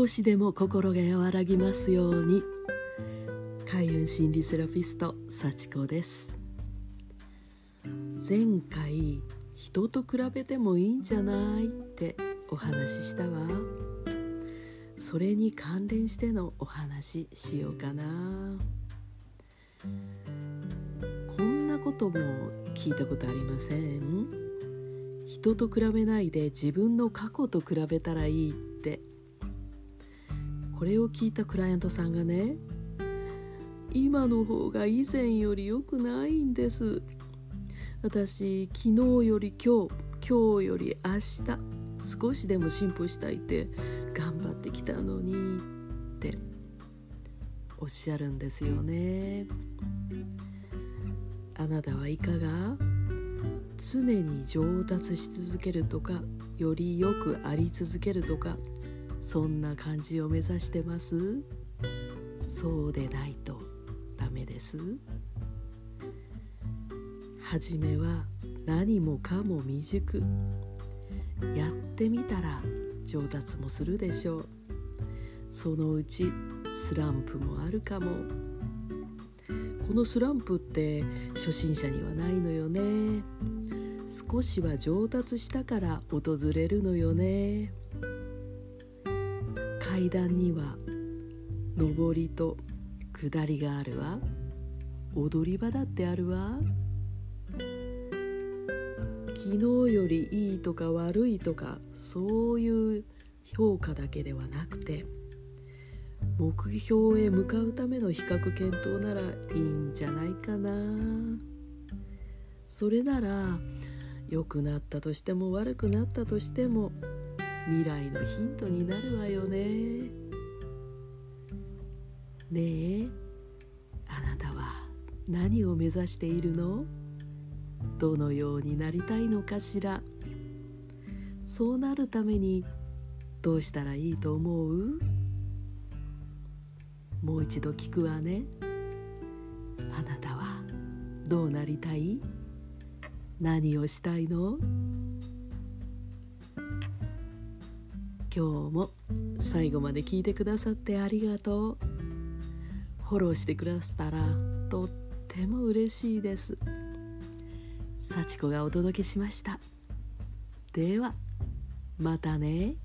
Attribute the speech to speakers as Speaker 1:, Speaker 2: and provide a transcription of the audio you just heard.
Speaker 1: 少しでも心が和らぎますように。開運心理セラピスト幸子です。前回人と比べてもいいんじゃないってお話ししたわ。それに関連してのお話しようかな。こんなことも聞いたことありません？人と比べないで自分の過去と比べたらいいってこれを聞いたクライアントさんがね今の方が以前より良くないんです。私昨日より今日今日より明日少しでも進歩したいって頑張ってきたのにっておっしゃるんですよね。あなたはいかが常に上達し続けるとかよりよくあり続けるとかそんな感じを目指してます？そうでないとダメです。初めは何もかも未熟。やってみたら上達もするでしょう。そのうちスランプもあるかも。このスランプって初心者にはないのよね。少しは上達したから訪れるのよね。階段には上りと下りがあるわ。踊り場だってあるわ。昨日よりいいとか悪いとかそういう評価だけではなくて目標へ向かうための比較検討ならいいんじゃないかな。それなら良くなったとしても悪くなったとしても未来のヒントになるわよね。ねえあなたは何を目指しているの？どのようになりたいのかしら？そうなるためにどうしたらいいと思う？もう一度聞くわね。あなたはどうなりたい？何をしたいの？今日も最後まで聞いてくださってありがとう。フォローしてくださったらとっても嬉しいです。幸子がお届けしました。ではまたね。